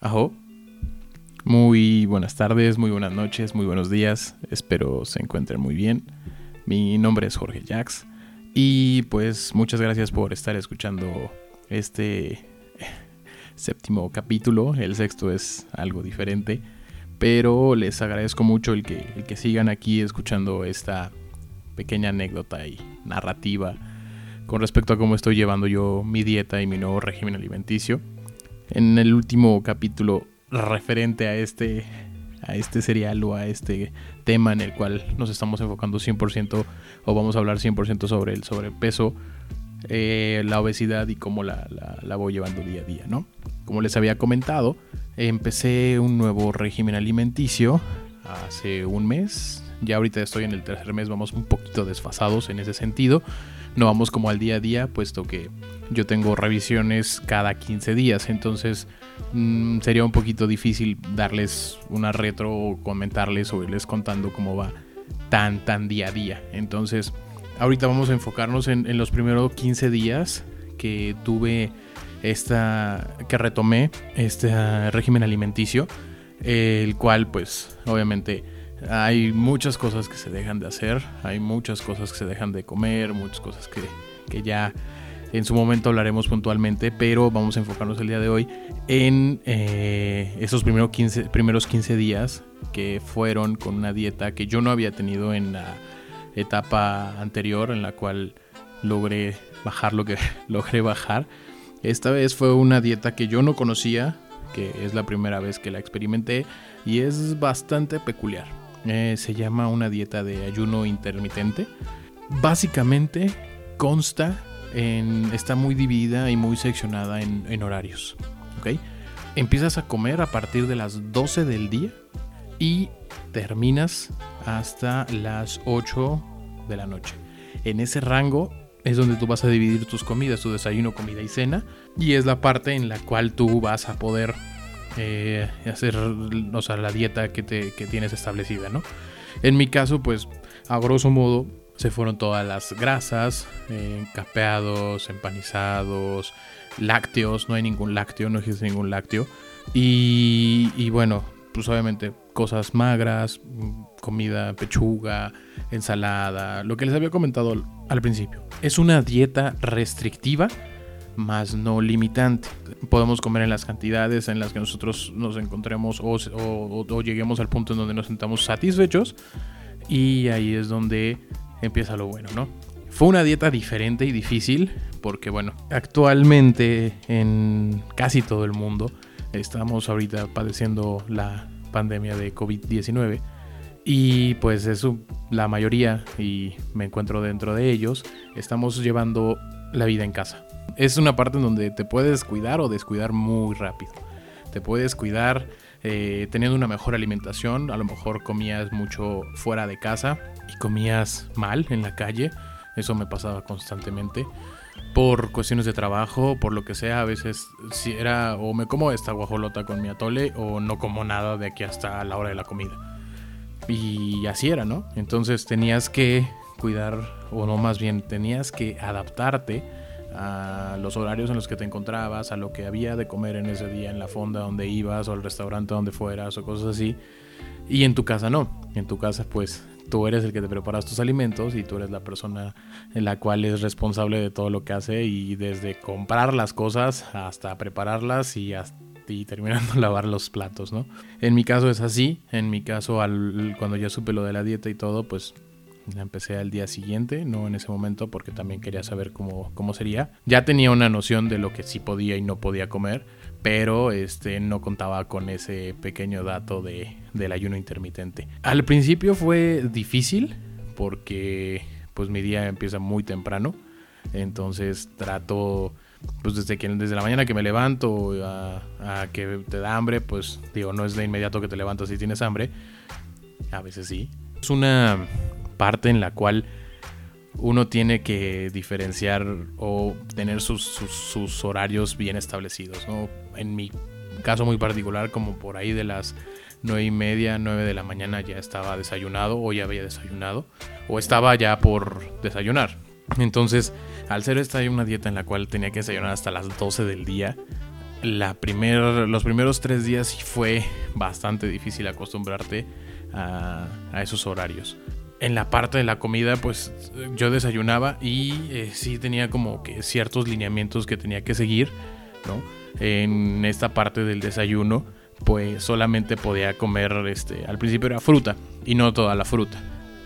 Ajo. Muy buenas tardes, muy buenas noches, muy buenos días. Espero se encuentren muy bien. Mi nombre es Jorge Jax. Y pues muchas gracias por estar escuchando este séptimo capítulo. El sexto es algo diferente. Pero les agradezco mucho el que, el que sigan aquí escuchando esta pequeña anécdota y narrativa con respecto a cómo estoy llevando yo mi dieta y mi nuevo régimen alimenticio en el último capítulo referente a este, a este serial o a este tema en el cual nos estamos enfocando 100% o vamos a hablar 100% sobre el sobrepeso, eh, la obesidad y cómo la, la, voy llevando día a día, ¿no? Como les había comentado, empecé un nuevo régimen alimenticio hace un mes. Ya ahorita estoy en el tercer mes, vamos un poquito desfasados en ese sentido. No vamos como al día a día, puesto que yo tengo revisiones cada 15 días, entonces mm, sería un poquito difícil darles una retro o comentarles o irles contando cómo va tan, tan día a día. Entonces, ahorita vamos a enfocarnos en, los primeros 15 días que tuve esta, que retomé este régimen alimenticio, el cual pues obviamente hay muchas cosas que se dejan de hacer, hay muchas cosas que se dejan de comer, muchas cosas que, que ya en su momento hablaremos puntualmente, pero vamos a enfocarnos el día de hoy en eh, esos primeros 15, primeros 15 días que fueron con una dieta que yo no había tenido en la etapa anterior, en la cual logré bajar lo que logré bajar. Esta vez fue una dieta que yo no conocía, que es la primera vez que la experimenté y es bastante peculiar. Eh, se llama una dieta de ayuno intermitente. Básicamente consta está muy dividida y muy seccionada en, horarios. ¿ok? Empiezas a comer a partir de las 12 del día y terminas hasta las 8 de la noche. En ese rango es donde tú vas a dividir tus comidas, tu desayuno, comida y cena. Y es la parte en la cual tú vas a poder eh, hacer o sea, la dieta que, te, que tienes establecida, ¿no? En mi caso, pues, a grosso modo, se fueron todas las grasas, eh, capeados, empanizados, lácteos, no hay ningún lácteo, no existe ningún lácteo. Y, bueno, pues obviamente cosas magras, comida, pechuga, ensalada, lo que les había comentado al principio. Es una dieta restrictiva, más no limitante. Podemos comer en las cantidades en las que nosotros nos encontremos o, o lleguemos al punto en donde nos sentamos satisfechos. Y ahí es donde empieza lo bueno, ¿no? Fue una dieta diferente y difícil porque, bueno, actualmente en casi todo el mundo estamos ahorita padeciendo la pandemia de COVID-19 y pues eso, la mayoría, y me encuentro dentro de ellos, estamos llevando la vida en casa. Es una parte en donde te puedes cuidar o descuidar muy rápido. Te puedes cuidar eh, teniendo una mejor alimentación, a lo mejor comías mucho fuera de casa y comías mal en la calle, eso me pasaba constantemente. Por cuestiones de trabajo, por lo que sea, a veces si era o me como esta guajolota con mi atole o no como nada de aquí hasta la hora de la comida. Y así era, ¿no? Entonces tenías que cuidar, o no más bien, tenías que adaptarte a los horarios en los que te encontrabas, a lo que había de comer en ese día en la fonda donde ibas o al restaurante donde fueras o cosas así. Y en tu casa no. En tu casa pues tú eres el que te preparas tus alimentos y tú eres la persona en la cual es responsable de todo lo que hace y desde comprar las cosas hasta prepararlas y y terminando lavar los platos, ¿no? En mi caso es así, en mi caso al, cuando ya supe lo de la dieta y todo, pues la empecé al día siguiente, no en ese momento porque también quería saber cómo, cómo sería. Ya tenía una noción de lo que sí podía y no podía comer, pero este, no contaba con ese pequeño dato de, del ayuno intermitente. Al principio fue difícil porque pues mi día empieza muy temprano, entonces trato pues desde que desde la mañana que me levanto a, a, que te da hambre, pues digo, no es de inmediato que te levantas si tienes hambre. A veces sí. Es una parte en la cual uno tiene que diferenciar o tener sus, horarios bien establecidos. En mi caso muy particular, como por ahí de las nueve y media, nueve de la mañana ya estaba desayunado o ya había desayunado o estaba ya por desayunar. Entonces, al ser esta una dieta en la cual tenía que desayunar hasta las 12 del día, la primer, los primeros tres días fue bastante difícil acostumbrarte a, esos horarios. En la parte de la comida, pues yo desayunaba y eh, sí tenía como que ciertos lineamientos que tenía que seguir, ¿no? En esta parte del desayuno, pues solamente podía comer, este, al principio era fruta y no toda la fruta.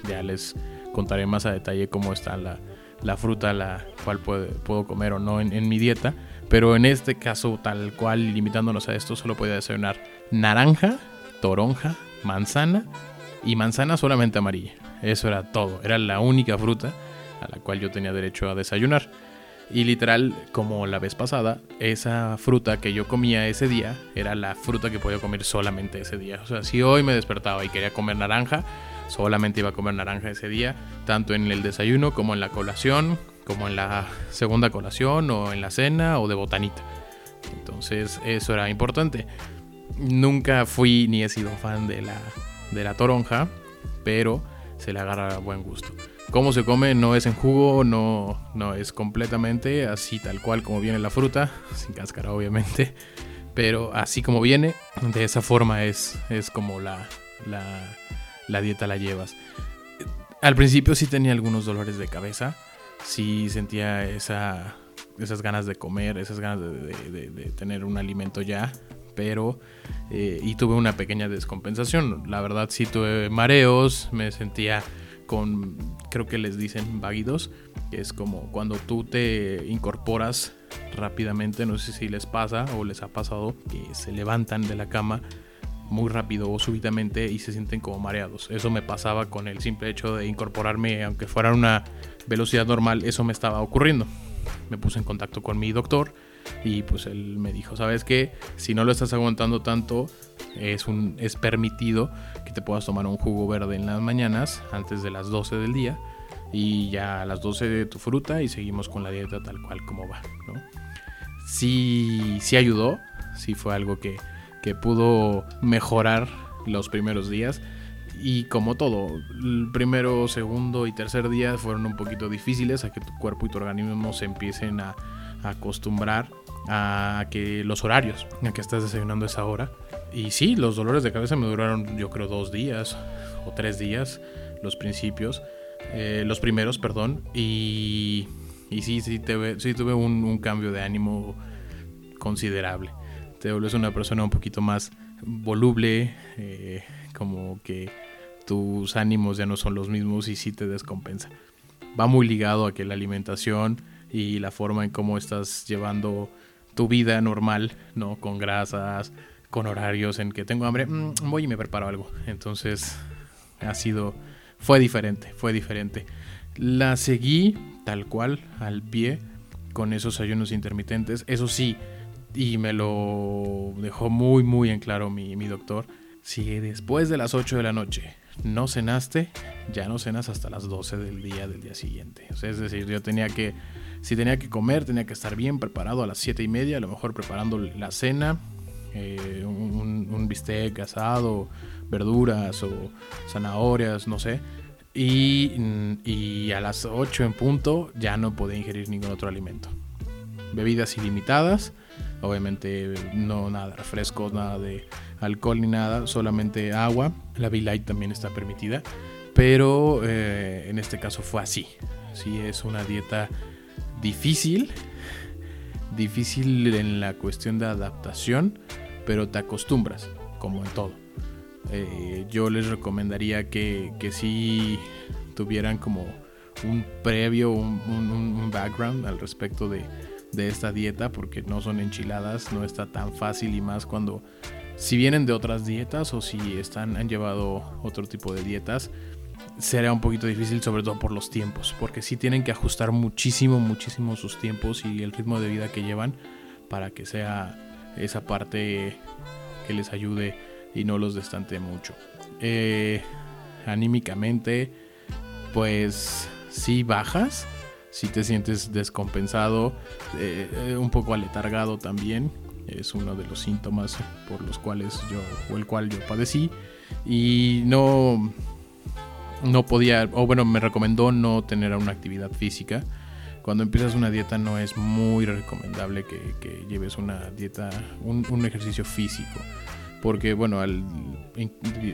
Ya les contaré más a detalle cómo está la, la fruta la cual puedo comer o no en mi dieta pero en este caso, tal cual, limitándonos a esto, solo podía desayunar naranja, toronja, manzana y manzana solamente amarilla. Eso era todo. Era la única fruta a la cual yo tenía derecho a desayunar. Y literal, como la vez pasada, esa fruta que yo comía ese día era la fruta que podía comer solamente ese día. O sea, si hoy me despertaba y quería comer naranja, solamente iba a comer naranja ese día, tanto en el desayuno como en la colación, como en la segunda colación o en la cena o de botanita. Entonces eso era importante. Nunca fui ni he sido fan de la, de la toronja, pero se le agarra buen gusto. Cómo se come no es en jugo, no, no es completamente así tal cual como viene la fruta, sin cáscara obviamente, pero así como viene, de esa forma es, es como la, la, la dieta la llevas. Al principio sí tenía algunos dolores de cabeza, sí sentía esa, esas ganas de comer, esas ganas de, tener un alimento ya, pero eh, y tuve una pequeña descompensación. La verdad sí tuve mareos, me sentía con, creo que les dicen váguidos, que es como cuando tú te incorporas rápidamente, no sé si les pasa o les ha pasado, que se levantan de la cama muy rápido o súbitamente y se sienten como mareados. Eso me pasaba con el simple hecho de incorporarme, aunque fuera una velocidad normal, eso me estaba ocurriendo. Me puse en contacto con mi doctor y pues él me dijo, ¿sabes qué? Si no lo estás aguantando tanto, es, un, es permitido que te puedas tomar un jugo verde en las mañanas antes de las 12 del día y ya a las 12 de tu fruta y seguimos con la dieta tal cual como va, ¿no? Sí, sí ayudó, sí fue algo que, que pudo mejorar los primeros días. Y como todo, el primero, segundo y tercer día fueron un poquito difíciles a que tu cuerpo y tu organismo se empiecen a, acostumbrar a que los horarios, a que estás desayunando esa hora. Y sí, los dolores de cabeza me duraron yo creo dos días o tres días, los principios, eh, los primeros, perdón. Y, y sí, sí, sí tuve un, un cambio de ánimo considerable te vuelves una persona un poquito más voluble, eh, como que tus ánimos ya no son los mismos y sí te descompensa. Va muy ligado a que la alimentación y la forma en cómo estás llevando tu vida normal, ¿no? Con grasas, con horarios en que tengo hambre, mm, voy y me preparo algo. Entonces, ha sido, fue diferente, fue diferente. La seguí tal cual, al pie, con esos ayunos intermitentes. Eso sí, y me lo dejó muy muy en claro mi, doctor, si después de las 8 de la noche no cenaste, ya no cenas hasta las 12 del día del día siguiente. es decir, yo tenía que, si tenía que comer, tenía que estar bien preparado a las 7 y media, a lo mejor preparando la cena, eh, un, bistec asado, verduras o zanahorias, no sé. Y, y a las 8 en punto ya no podía ingerir ningún otro alimento. Bebidas ilimitadas Obviamente no nada de refrescos, nada de alcohol ni nada, solamente agua. La V-Light también está permitida, pero eh, en este caso fue así. Sí, es una dieta difícil, difícil en la cuestión de adaptación, pero te acostumbras, como en todo. Eh, yo les recomendaría que, que sí tuvieran como un previo, un background al respecto de, de esta dieta porque no son enchiladas, no está tan fácil y más cuando si vienen de otras dietas o si están han llevado otro tipo de dietas será un poquito difícil sobre todo por los tiempos porque si tienen que ajustar muchísimo muchísimo sus tiempos y el ritmo de vida que llevan para que sea esa parte que les ayude y no los destante mucho. Eh, anímicamente pues si bajas si te sientes descompensado, eh, un poco aletargado también, es uno de los síntomas por los cuales yo, o el cual yo padecí, y no, no podía, o bueno, me recomendó no tener una actividad física, cuando empiezas una dieta no es muy recomendable que, lleves una dieta, un, ejercicio físico. Porque bueno, al,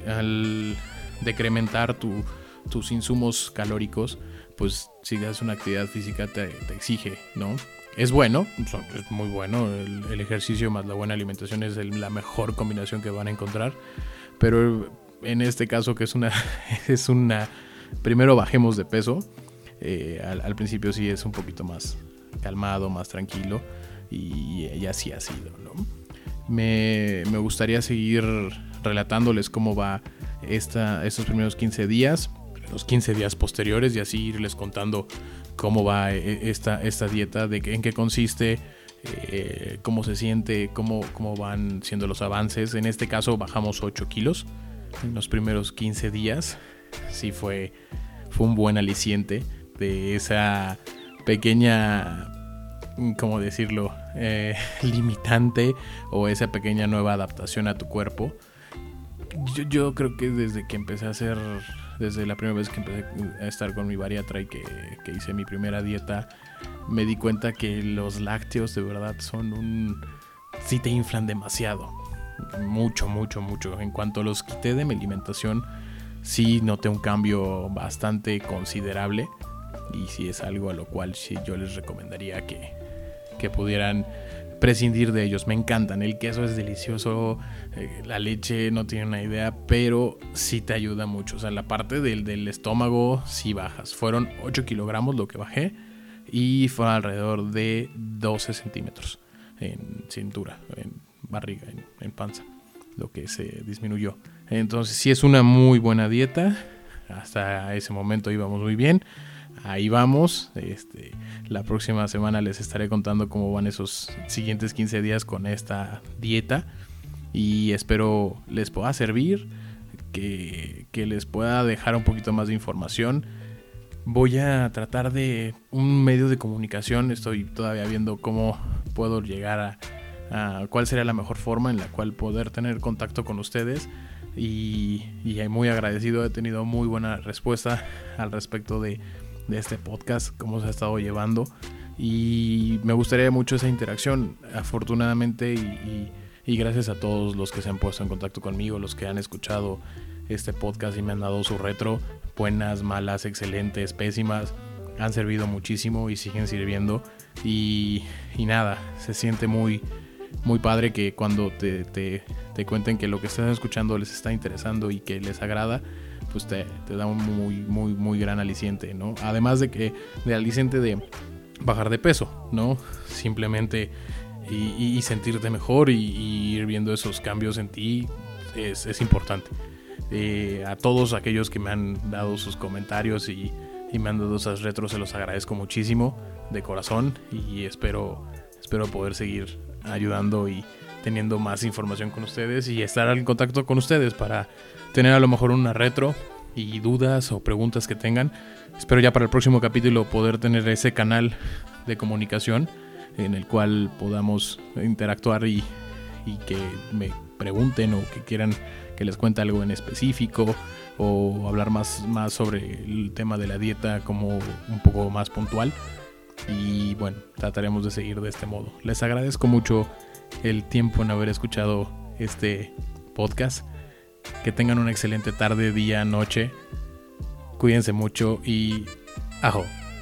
al decrementar tus insumos calóricos, pues si haces una actividad física te, exige, ¿no? Es bueno, es muy bueno, el, ejercicio más la buena alimentación es la mejor combinación que van a encontrar, pero en este caso que es una, es una, primero bajemos de peso, eh, al, principio sí es un poquito más calmado, más tranquilo y, así ha sido, ¿no? Me, me, gustaría seguir relatándoles cómo va esta, estos primeros 15 días, los 15 días posteriores y así irles contando cómo va eh, esta, esta dieta, de en qué consiste, eh, cómo se siente, cómo, cómo van siendo los avances. En este caso bajamos 8 kilos en los primeros 15 días. Sí fue, fue un buen aliciente de esa pequeña, ¿cómo decirlo?, eh, limitante o esa pequeña nueva adaptación a tu cuerpo. Yo, yo, creo que desde que empecé a hacer, desde la primera vez que empecé a estar con mi bariatra y que, que hice mi primera dieta, me di cuenta que los lácteos de verdad son un... sí te inflan demasiado. Mucho, mucho, mucho. En cuanto los quité de mi alimentación, sí noté un cambio bastante considerable y si es algo a lo cual sí yo les recomendaría que, que pudieran prescindir de ellos. Me encantan, el queso es delicioso, eh, la leche no tiene una idea, pero sí te ayuda mucho. O sea, la parte del, del estómago sí bajas. Fueron 8 kilogramos lo que bajé y fue alrededor de 12 centímetros en cintura, en barriga, en, en panza, lo que se disminuyó. Entonces sí es una muy buena dieta. Hasta ese momento íbamos muy bien ahí vamos. Este, la próxima semana les estaré contando cómo van esos siguientes 15 días con esta dieta. Y espero les pueda servir, que, que les pueda dejar un poquito más de información. Voy a tratar de un medio de comunicación. Estoy todavía viendo cómo puedo llegar a, cuál sería la mejor forma en la cual poder tener contacto con ustedes. Y, y muy agradecido, he tenido muy buena respuesta al respecto de de este podcast, cómo se ha estado llevando. Y me gustaría mucho esa interacción, afortunadamente, y, gracias a todos los que se han puesto en contacto conmigo, los que han escuchado este podcast y me han dado su retro, buenas, malas, excelentes, pésimas, han servido muchísimo y siguen sirviendo. Y, nada, se siente muy, muy padre que cuando te, te, te cuenten que lo que están escuchando les está interesando y que les agrada, pues te, da un muy, muy, muy gran aliciente, ¿no? Además de que, de aliciente de bajar de peso, ¿no? Simplemente y, sentirte mejor y, ir viendo esos cambios en ti es, importante. Eh, a todos aquellos que me han dado sus comentarios y, me han dado esas retros, se los agradezco muchísimo de corazón y espero, espero poder seguir ayudando y teniendo más información con ustedes y estar en contacto con ustedes para tener a lo mejor una retro y dudas o preguntas que tengan. Espero ya para el próximo capítulo poder tener ese canal de comunicación en el cual podamos interactuar y, que me pregunten o que quieran que les cuente algo en específico o hablar más, más sobre el tema de la dieta como un poco más puntual. Y bueno, trataremos de seguir de este modo. Les agradezco mucho el tiempo en haber escuchado este podcast. Que tengan una excelente tarde, día, noche. Cuídense mucho y ajo.